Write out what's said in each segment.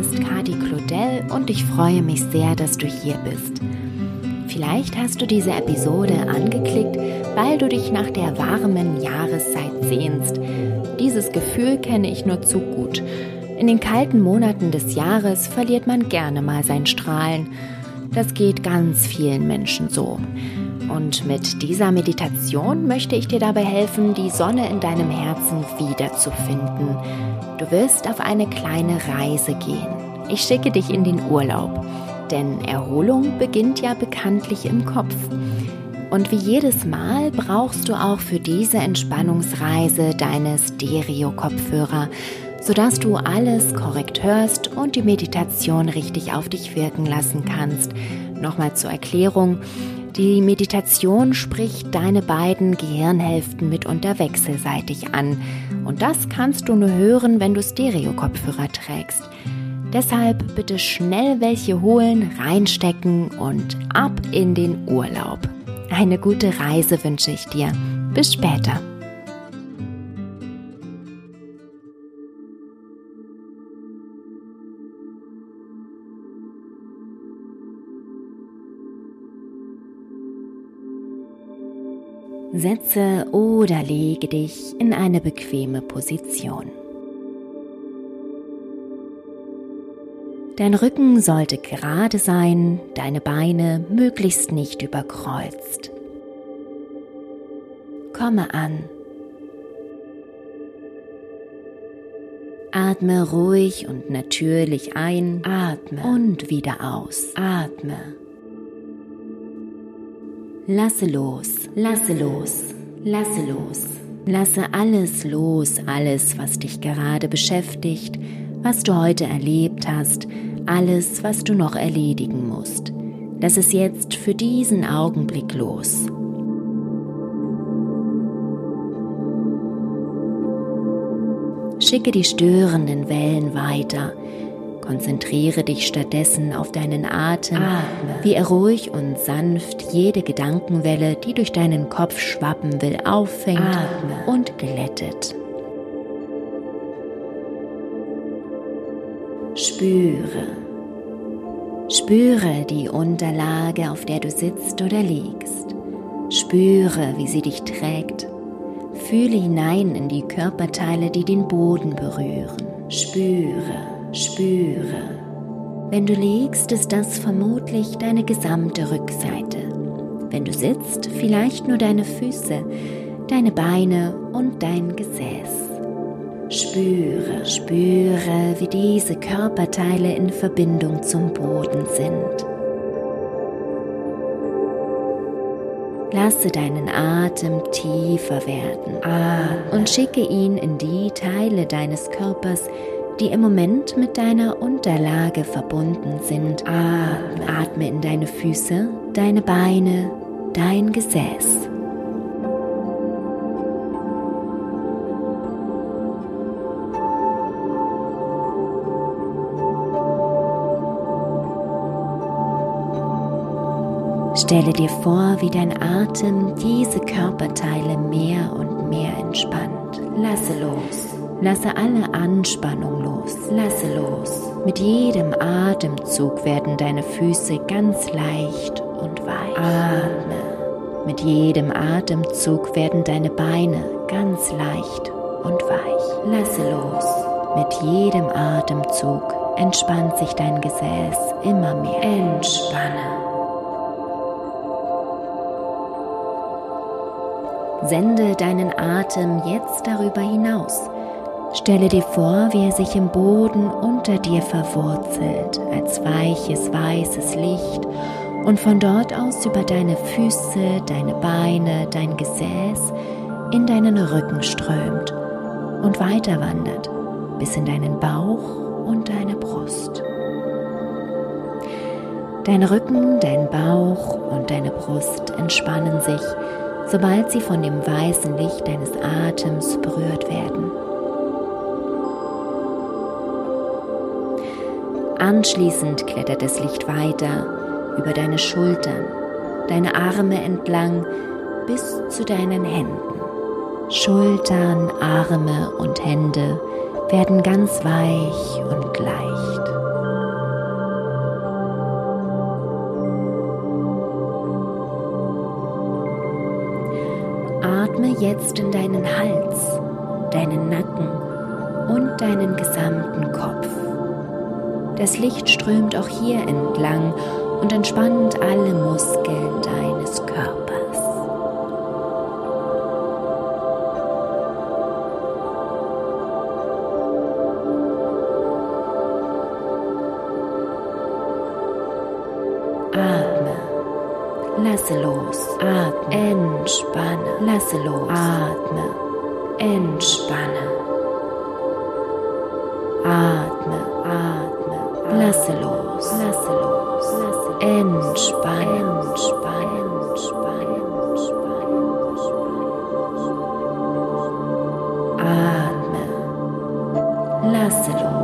ist Kati Claudel und ich freue mich sehr, dass du hier bist. Vielleicht hast du diese Episode angeklickt, weil du dich nach der warmen Jahreszeit sehnst. Dieses Gefühl kenne ich nur zu gut. In den kalten Monaten des Jahres verliert man gerne mal sein Strahlen. Das geht ganz vielen Menschen so. Und mit dieser Meditation möchte ich dir dabei helfen, die Sonne in deinem Herzen wiederzufinden. Du wirst auf eine kleine Reise gehen. Ich schicke dich in den Urlaub. Denn Erholung beginnt ja bekanntlich im Kopf. Und wie jedes Mal brauchst du auch für diese Entspannungsreise deine Stereo-Kopfhörer, sodass du alles korrekt hörst und die Meditation richtig auf dich wirken lassen kannst. Nochmal zur Erklärung. Die Meditation spricht deine beiden Gehirnhälften mitunter wechselseitig an. Und das kannst du nur hören, wenn du Stereo-Kopfhörer trägst. Deshalb bitte schnell welche holen, reinstecken und ab in den Urlaub. Eine gute Reise wünsche ich dir. Bis später. Setze oder lege dich in eine bequeme Position. Dein Rücken sollte gerade sein, deine Beine möglichst nicht überkreuzt. Komme an. Atme ruhig und natürlich ein, atme und wieder aus, atme. Lasse los, lasse los, lasse los. Lasse alles los, alles, was dich gerade beschäftigt, was du heute erlebt hast, alles, was du noch erledigen musst. Lass es jetzt für diesen Augenblick los. Schicke die störenden Wellen weiter. Konzentriere dich stattdessen auf deinen Atem, Atme. wie er ruhig und sanft jede Gedankenwelle, die durch deinen Kopf schwappen will, auffängt Atme. und glättet. Spüre. Spüre die Unterlage, auf der du sitzt oder liegst. Spüre, wie sie dich trägt. Fühle hinein in die Körperteile, die den Boden berühren. Spüre, spüre. Wenn du liegst, ist das vermutlich deine gesamte Rückseite. Wenn du sitzt, vielleicht nur deine Füße, deine Beine und dein Gesäß. Spüre, spüre, wie diese Körperteile in Verbindung zum Boden sind. Lasse deinen Atem tiefer werden Atme. und schicke ihn in die Teile deines Körpers, die im Moment mit deiner Unterlage verbunden sind. Atme, Atme in deine Füße, deine Beine, dein Gesäß. Stelle dir vor, wie dein Atem diese Körperteile mehr und mehr entspannt. Lasse los. Lasse alle Anspannung los. Lasse los. Mit jedem Atemzug werden deine Füße ganz leicht und weich. Atme. Mit jedem Atemzug werden deine Beine ganz leicht und weich. Lasse los. Mit jedem Atemzug entspannt sich dein Gesäß immer mehr. Entspanne. Sende deinen Atem jetzt darüber hinaus. Stelle dir vor, wie er sich im Boden unter dir verwurzelt, als weiches, weißes Licht und von dort aus über deine Füße, deine Beine, dein Gesäß in deinen Rücken strömt und weiter wandert bis in deinen Bauch und deine Brust. Dein Rücken, dein Bauch und deine Brust entspannen sich sobald sie von dem weißen Licht deines Atems berührt werden. Anschließend klettert das Licht weiter über deine Schultern, deine Arme entlang bis zu deinen Händen. Schultern, Arme und Hände werden ganz weich und leicht. Atme jetzt in deinen Hals, deinen Nacken und deinen gesamten Kopf. Das Licht strömt auch hier entlang und entspannt alle Muskeln deines Körpers. Lasse los. Atme. Entspanne. Lasse los. Atme. Entspanne. Lasse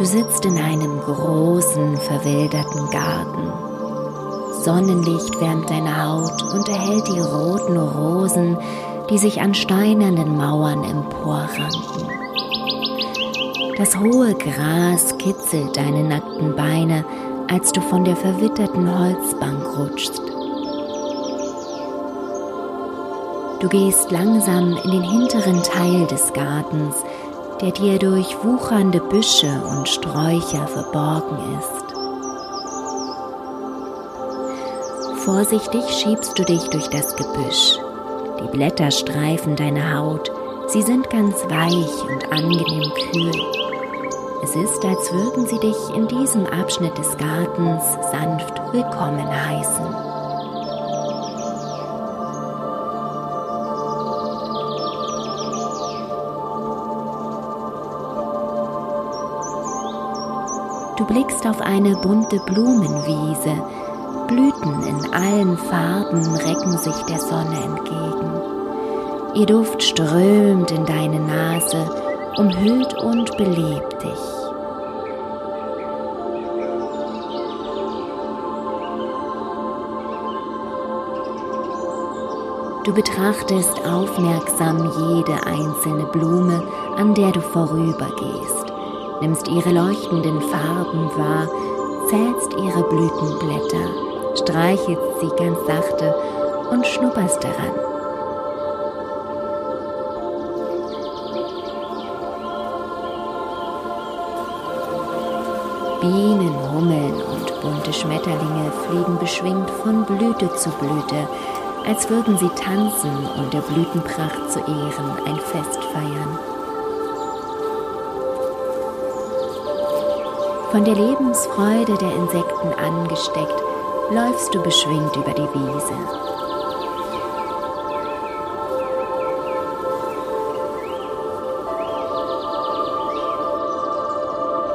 Du sitzt in einem großen, verwilderten Garten. Sonnenlicht wärmt deine Haut und erhält die roten Rosen, die sich an steinernen Mauern emporranken. Das hohe Gras kitzelt deine nackten Beine, als du von der verwitterten Holzbank rutschst. Du gehst langsam in den hinteren Teil des Gartens, der dir durch wuchernde Büsche und Sträucher verborgen ist. Vorsichtig schiebst du dich durch das Gebüsch. Die Blätter streifen deine Haut, sie sind ganz weich und angenehm kühl. Es ist, als würden sie dich in diesem Abschnitt des Gartens sanft willkommen heißen. Du blickst auf eine bunte Blumenwiese. Blüten in allen Farben recken sich der Sonne entgegen. Ihr Duft strömt in deine Nase, umhüllt und belebt dich. Du betrachtest aufmerksam jede einzelne Blume, an der du vorübergehst nimmst ihre leuchtenden Farben wahr, zählst ihre Blütenblätter, streichelst sie ganz sachte und schnupperst daran. Bienen, Hummeln und bunte Schmetterlinge fliegen beschwingt von Blüte zu Blüte, als würden sie tanzen und der Blütenpracht zu Ehren ein Fest feiern. Von der Lebensfreude der Insekten angesteckt, läufst du beschwingt über die Wiese.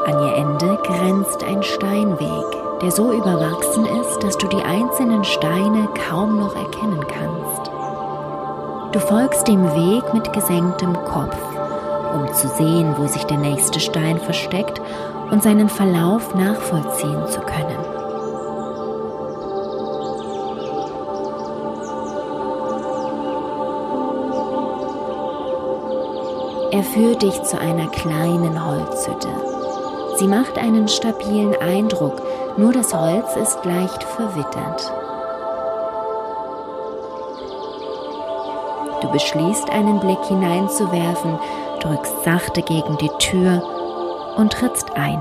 An ihr Ende grenzt ein Steinweg, der so überwachsen ist, dass du die einzelnen Steine kaum noch erkennen kannst. Du folgst dem Weg mit gesenktem Kopf, um zu sehen, wo sich der nächste Stein versteckt und seinen Verlauf nachvollziehen zu können. Er führt dich zu einer kleinen Holzhütte. Sie macht einen stabilen Eindruck, nur das Holz ist leicht verwittert. Du beschließt einen Blick hineinzuwerfen, drückst sachte gegen die Tür und trittst ein.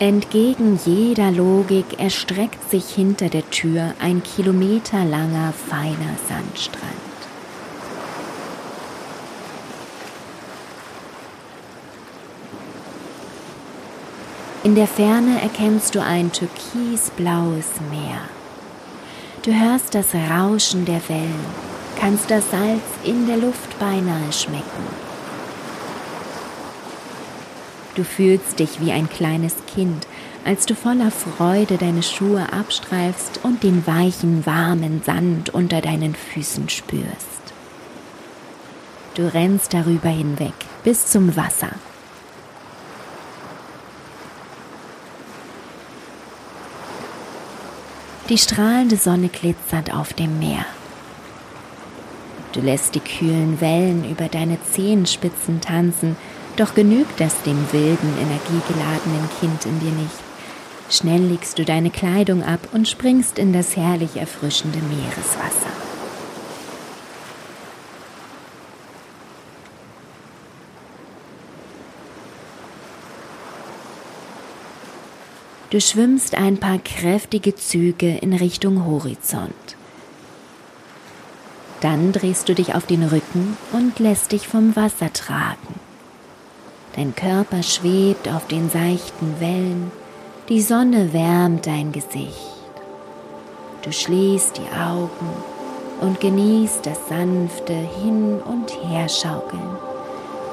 Entgegen jeder Logik erstreckt sich hinter der Tür ein kilometerlanger feiner Sandstrand. In der Ferne erkennst du ein türkisblaues Meer. Du hörst das Rauschen der Wellen, kannst das Salz in der Luft beinahe schmecken. Du fühlst dich wie ein kleines Kind, als du voller Freude deine Schuhe abstreifst und den weichen, warmen Sand unter deinen Füßen spürst. Du rennst darüber hinweg bis zum Wasser. Die strahlende Sonne glitzert auf dem Meer. Du lässt die kühlen Wellen über deine Zehenspitzen tanzen, doch genügt das dem wilden, energiegeladenen Kind in dir nicht. Schnell legst du deine Kleidung ab und springst in das herrlich erfrischende Meereswasser. Du schwimmst ein paar kräftige Züge in Richtung Horizont. Dann drehst du dich auf den Rücken und lässt dich vom Wasser tragen. Dein Körper schwebt auf den seichten Wellen, die Sonne wärmt dein Gesicht. Du schließt die Augen und genießt das sanfte Hin- und Herschaukeln,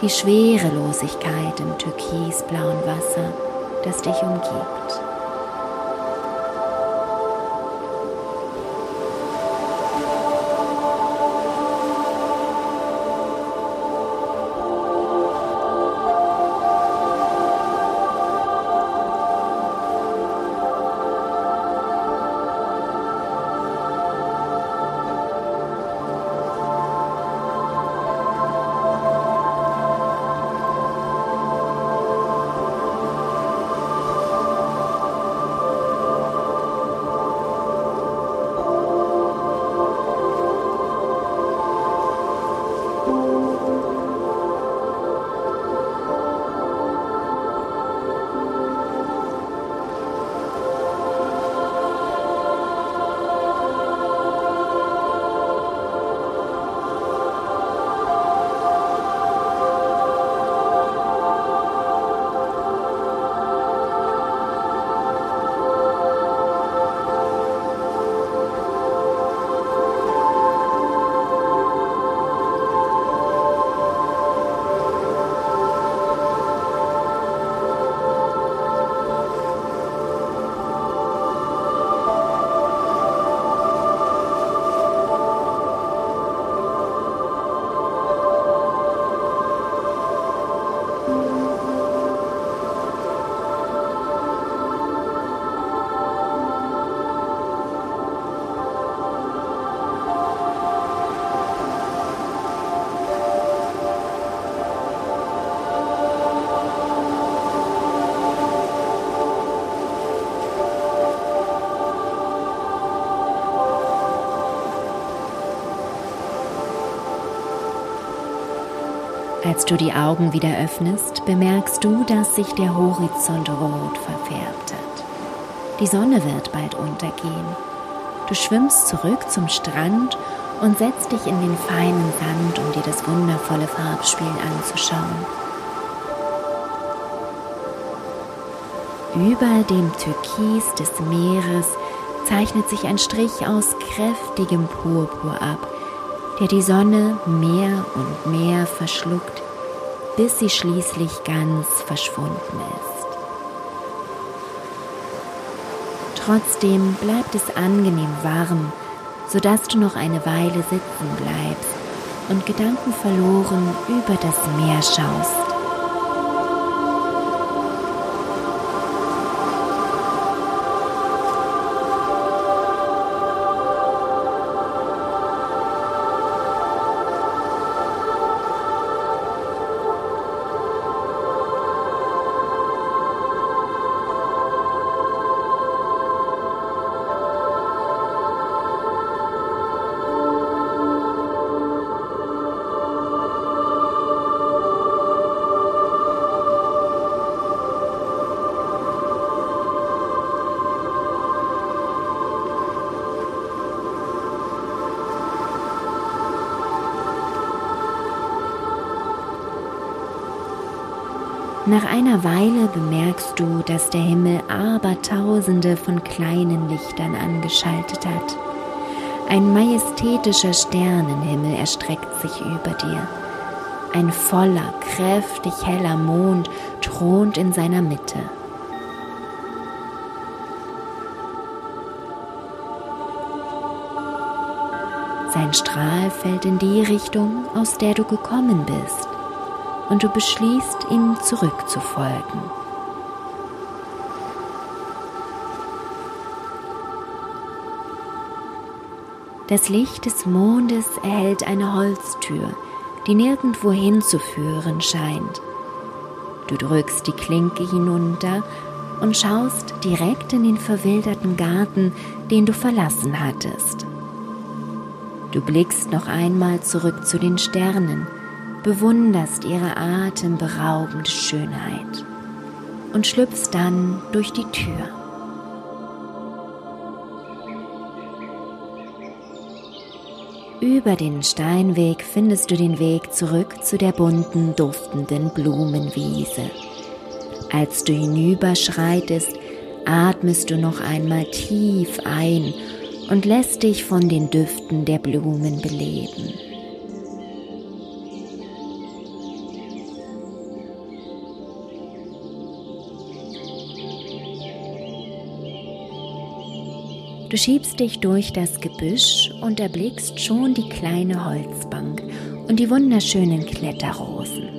die Schwerelosigkeit im türkisblauen Wasser, das dich umgibt. Als du die Augen wieder öffnest, bemerkst du, dass sich der Horizont rot verfärbt hat. Die Sonne wird bald untergehen. Du schwimmst zurück zum Strand und setzt dich in den feinen Sand, um dir das wundervolle Farbspiel anzuschauen. Über dem Türkis des Meeres zeichnet sich ein Strich aus kräftigem Purpur ab, der die Sonne mehr und mehr verschluckt, bis sie schließlich ganz verschwunden ist. Trotzdem bleibt es angenehm warm, sodass du noch eine Weile sitzen bleibst und gedankenverloren über das Meer schaust. Nach einer Weile bemerkst du, dass der Himmel abertausende von kleinen Lichtern angeschaltet hat. Ein majestätischer Sternenhimmel erstreckt sich über dir. Ein voller, kräftig heller Mond thront in seiner Mitte. Sein Strahl fällt in die Richtung, aus der du gekommen bist, und du beschließt, ihm zurückzufolgen. Das Licht des Mondes erhält eine Holztür, die nirgendwo hinzuführen scheint. Du drückst die Klinke hinunter und schaust direkt in den verwilderten Garten, den du verlassen hattest. Du blickst noch einmal zurück zu den Sternen, bewunderst ihre atemberaubende Schönheit und schlüpfst dann durch die Tür. Über den Steinweg findest du den Weg zurück zu der bunten, duftenden Blumenwiese. Als du hinüberschreitest, atmest du noch einmal tief ein und lässt dich von den Düften der Blumen beleben. Du schiebst dich durch das Gebüsch und erblickst schon die kleine Holzbank und die wunderschönen Kletterrosen.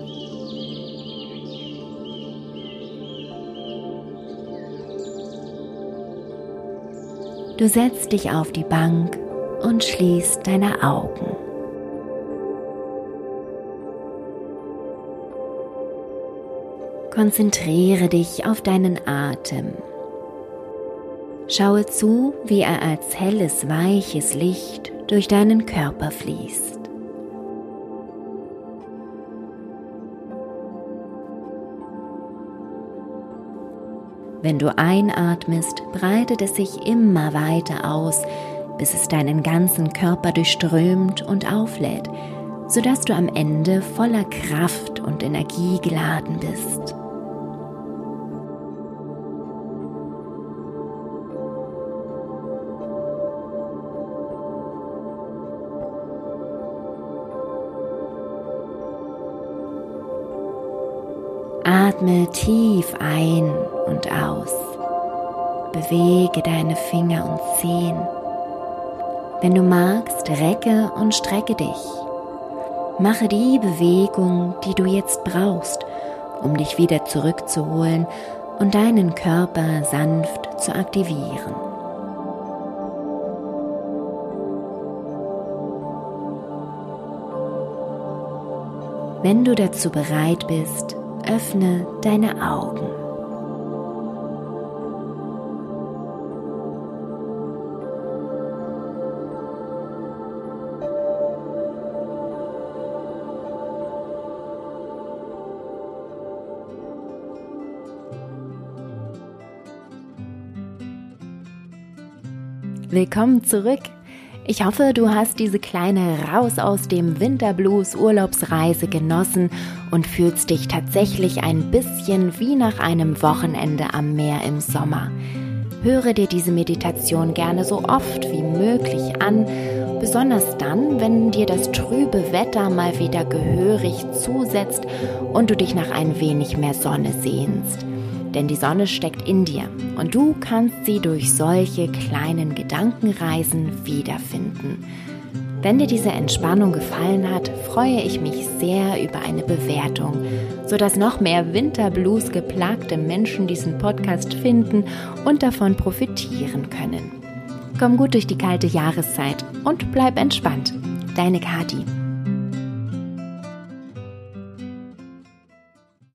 Du setzt dich auf die Bank und schließt deine Augen. Konzentriere dich auf deinen Atem. Schaue zu, wie er als helles, weiches Licht durch deinen Körper fließt. Wenn du einatmest, breitet es sich immer weiter aus, bis es deinen ganzen Körper durchströmt und auflädt, sodass du am Ende voller Kraft und Energie geladen bist. Atme tief ein und aus. Bewege deine Finger und Zehen. Wenn du magst, recke und strecke dich. Mache die Bewegung, die du jetzt brauchst, um dich wieder zurückzuholen und deinen Körper sanft zu aktivieren. Wenn du dazu bereit bist, öffne deine Augen. Willkommen zurück ich hoffe, du hast diese kleine Raus aus dem Winterblues Urlaubsreise genossen und fühlst dich tatsächlich ein bisschen wie nach einem Wochenende am Meer im Sommer. Höre dir diese Meditation gerne so oft wie möglich an, besonders dann, wenn dir das trübe Wetter mal wieder gehörig zusetzt und du dich nach ein wenig mehr Sonne sehnst denn die Sonne steckt in dir und du kannst sie durch solche kleinen Gedankenreisen wiederfinden. Wenn dir diese Entspannung gefallen hat, freue ich mich sehr über eine Bewertung, sodass noch mehr Winterblues geplagte Menschen diesen Podcast finden und davon profitieren können. Komm gut durch die kalte Jahreszeit und bleib entspannt. Deine Kati.